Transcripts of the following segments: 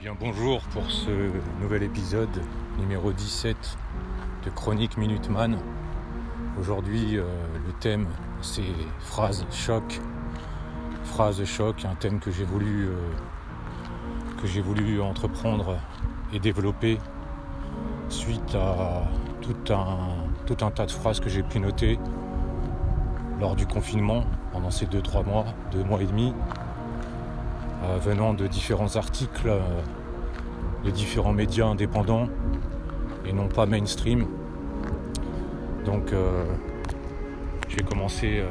bien bonjour pour ce nouvel épisode numéro 17 de Chronique Minuteman. Aujourd'hui euh, le thème c'est phrases choc. Phrases choc, un thème que j'ai voulu euh, voulu entreprendre et développer suite à tout un, tout un tas de phrases que j'ai pu noter lors du confinement pendant ces 2-3 mois, 2 mois et demi, venant de différents articles euh, de différents médias indépendants et non pas mainstream. Donc euh, je vais commencer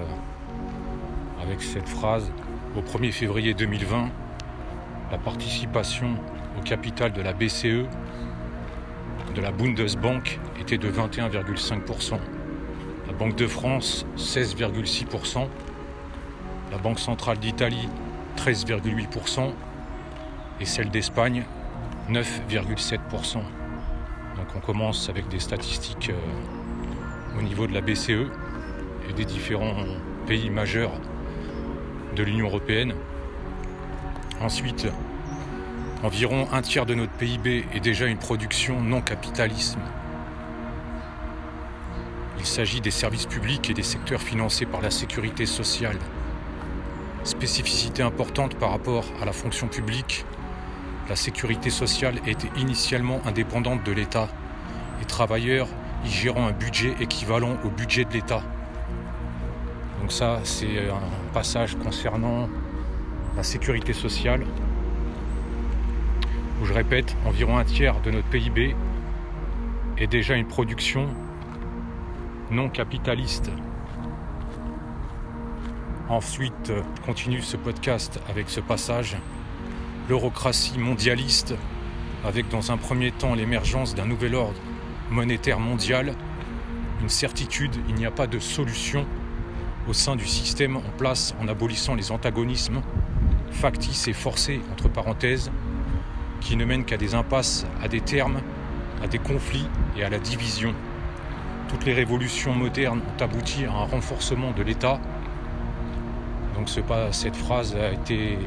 avec cette phrase. Au 1er février 2020, la participation au capital de la BCE, de la Bundesbank, était de 21,5%. La Banque de France, 16,6%. La Banque centrale d'Italie, 13,8% et celle d'Espagne 9,7%. Donc on commence avec des statistiques euh, au niveau de la BCE et des différents pays majeurs de l'Union européenne. Ensuite, environ un tiers de notre PIB est déjà une production non capitalisme. Il s'agit des services publics et des secteurs financés par la sécurité sociale, Spécificité importante par rapport à la fonction publique, la sécurité sociale était initialement indépendante de l'État, les travailleurs y gérant un budget équivalent au budget de l'État. Donc ça, c'est un passage concernant la sécurité sociale, où je répète, environ un tiers de notre PIB est déjà une production non capitaliste. Ensuite, continue ce podcast avec ce passage. L'eurocratie mondialiste, avec dans un premier temps l'émergence d'un nouvel ordre monétaire mondial, une certitude, il n'y a pas de solution au sein du système en place en abolissant les antagonismes factices et forcés, entre parenthèses, qui ne mènent qu'à des impasses, à des termes, à des conflits et à la division. Toutes les révolutions modernes ont abouti à un renforcement de l'État donc cette phrase a été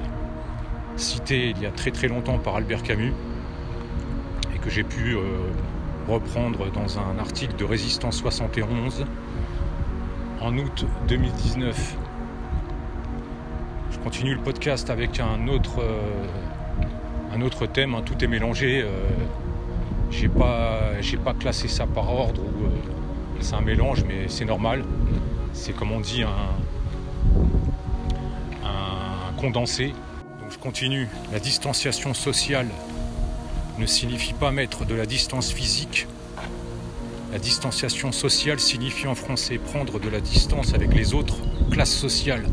citée il y a très très longtemps par Albert Camus et que j'ai pu euh, reprendre dans un article de Résistance 71 en août 2019. Je continue le podcast avec un autre, euh, un autre thème, hein. tout est mélangé. Euh, j'ai pas, pas classé ça par ordre ou c'est un mélange, mais c'est normal. C'est comme on dit un, Donc je continue. La distanciation sociale ne signifie pas mettre de la distance physique. La distanciation sociale signifie en français prendre de la distance avec les autres classes sociales.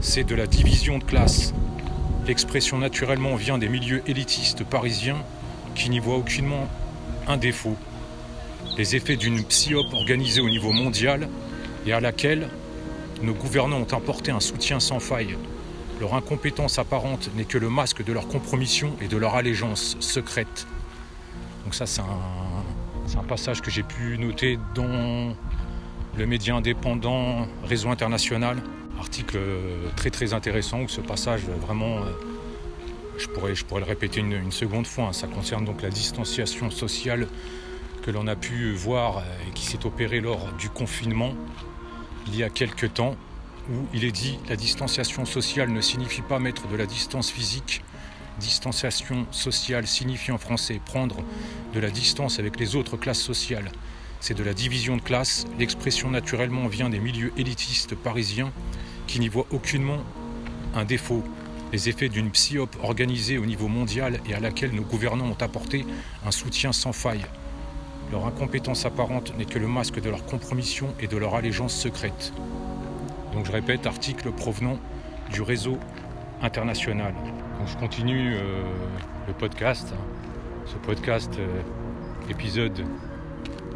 C'est de la division de classe. L'expression naturellement vient des milieux élitistes parisiens qui n'y voient aucunement un défaut. Les effets d'une psyope organisée au niveau mondial et à laquelle nos gouvernants ont apporté un soutien sans faille. Leur incompétence apparente n'est que le masque de leur compromission et de leur allégeance secrète. Donc ça c'est un, passage que j'ai pu noter dans le média indépendant Réseau International. Article très très intéressant où ce passage vraiment, euh, je pourrais, je pourrais le répéter une, seconde fois, hein. ça concerne donc la distanciation sociale que l'on a pu voir et qui s'est opérée lors du confinement il y a quelques temps où il est dit la distanciation sociale ne signifie pas mettre de la distance physique. Distanciation sociale signifie en français prendre de la distance avec les autres classes sociales. C'est de la division de classe. L'expression naturellement vient des milieux élitistes parisiens qui n'y voient aucunement un défaut. Les effets d'une psyope organisée au niveau mondial et à laquelle nos gouvernants ont apporté un soutien sans faille. Leur incompétence apparente n'est que le masque de leur compromission et de leur allégeance secrète. Donc je répète, article provenant du réseau international. Donc je continue euh, le podcast, hein. ce podcast euh, épisode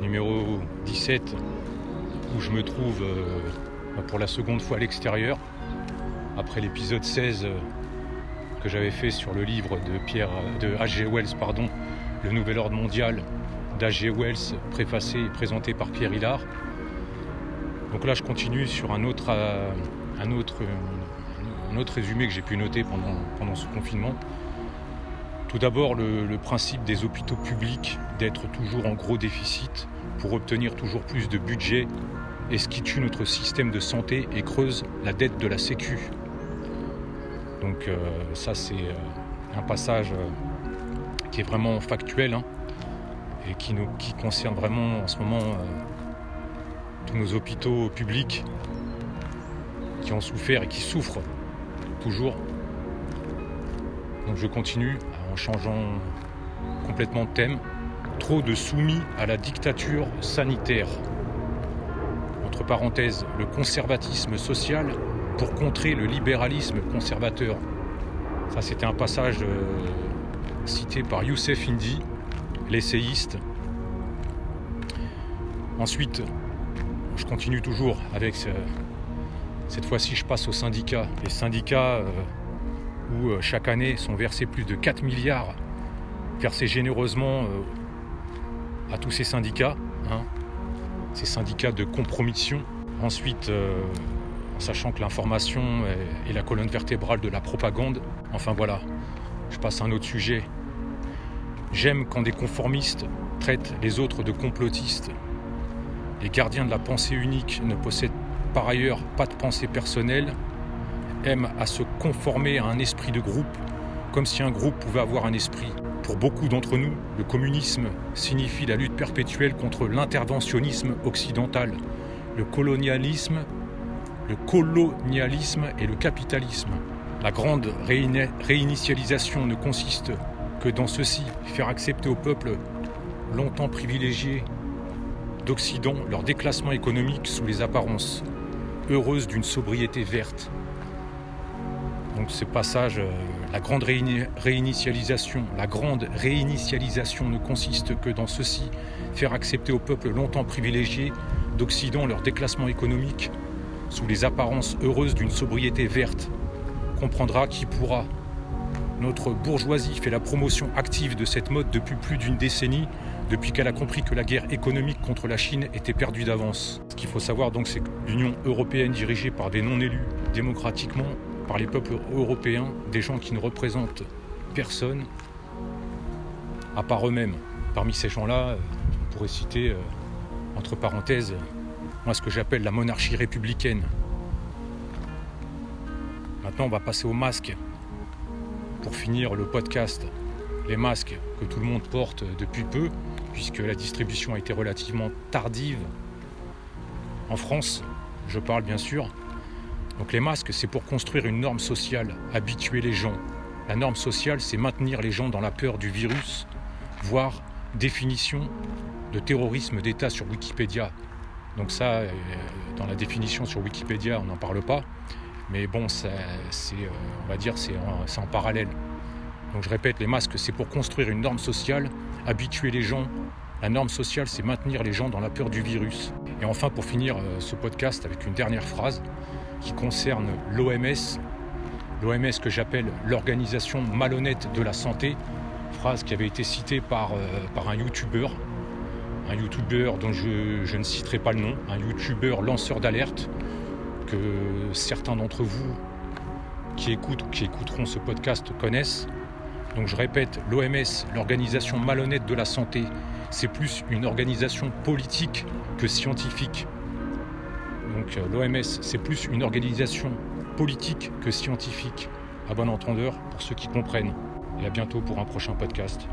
numéro 17 où je me trouve euh, pour la seconde fois à l'extérieur après l'épisode 16 que j'avais fait sur le livre de Pierre de H.G. Wells pardon, Le Nouvel Ordre Mondial d'H.G. Wells préfacé et présenté par Pierre Hillard. Donc là, je continue sur un autre, euh, un autre, résumé que j'ai pu noter pendant, ce confinement. Tout d'abord, le, principe des hôpitaux publics d'être toujours en gros déficit pour obtenir toujours plus de budget et ce qui tue notre système de santé et creuse la dette de la Sécu. Donc euh, ça c'est euh, un passage euh, qui est vraiment factuel hein, et qui, nous, qui concerne vraiment en ce moment nos hôpitaux publics qui ont souffert et qui souffrent toujours. Donc je continue en changeant complètement de thème. Trop de soumis à la dictature sanitaire. Entre parenthèses, le conservatisme social pour contrer le libéralisme conservateur. Ça, c'était un passage euh, cité par Youssef Indy, l'essayiste. Ensuite, je continue toujours avec ce, cette fois-ci, je passe aux syndicats. Les syndicats euh, où euh, chaque année sont versés plus de 4 milliards, versés généreusement à tous ces syndicats, hein, ces syndicats de compromission. Ensuite, sachant que l'information est, la colonne vertébrale de la propagande. Enfin voilà, je passe à un autre sujet. J'aime quand des conformistes traitent les autres de complotistes. Les gardiens de la pensée unique ne possèdent par ailleurs pas de pensée personnelle, aiment à se conformer à un esprit de groupe, comme si un groupe pouvait avoir un esprit. Pour beaucoup d'entre nous, le communisme signifie la lutte perpétuelle contre l'interventionnisme occidental, le colonialisme le colonialisme et le capitalisme. La grande réinitialisation ne consiste que dans ceci, faire accepter au peuple longtemps privilégié d'Occident leur déclassement économique sous les apparences, heureuses d'une sobriété verte. Donc ce passage, euh, la grande réinitialisation, la grande réinitialisation ne consiste que dans ceci, faire accepter au peuple longtemps privilégié d'Occident leur déclassement économique sous les apparences heureuses d'une sobriété verte, comprendra qui pourra. Notre bourgeoisie fait la promotion active de cette mode depuis plus d'une décennie, depuis qu'elle a compris que la guerre économique contre la Chine était perdue d'avance. Ce qu'il faut savoir donc, c'est que l'Union européenne dirigée par des non-élus démocratiquement, par les peuples européens, des gens qui ne représentent personne, à part eux-mêmes. Parmi ces gens-là, on pourrait citer, euh, entre parenthèses, moi ce que j'appelle la monarchie républicaine. Maintenant, on va passer aux masques pour finir le podcast. Les masques que tout le monde porte depuis peu, puisque la distribution a été relativement tardive en France, je parle bien sûr. Donc les masques, c'est pour construire une norme sociale, habituer les gens. La norme sociale, c'est maintenir les gens dans la peur du virus, voire définition de terrorisme d'État sur Wikipédia. Donc ça, euh, dans la définition sur Wikipédia, on n'en parle pas. Mais bon, c'est, euh, on va dire, c'est en, en parallèle. Donc je répète, les masques, c'est pour construire une norme sociale, habituer les gens. La norme sociale, c'est maintenir les gens dans la peur du virus. Et enfin, pour finir euh, ce podcast avec une dernière phrase qui concerne l'OMS, l'OMS que j'appelle l'organisation malhonnête de la santé, phrase qui avait été citée par, par un youtubeur un youtubeur dont je, ne citerai pas le nom, un youtubeur lanceur d'alerte que certains d'entre vous qui écoutent ou qui écouteront ce podcast connaissent. Donc je répète, l'OMS, l'organisation malhonnête de la santé, c'est plus une organisation politique que scientifique. Donc euh, l'OMS, c'est plus une organisation politique que scientifique. À bon entendeur, pour ceux qui comprennent. Et à bientôt pour un prochain podcast.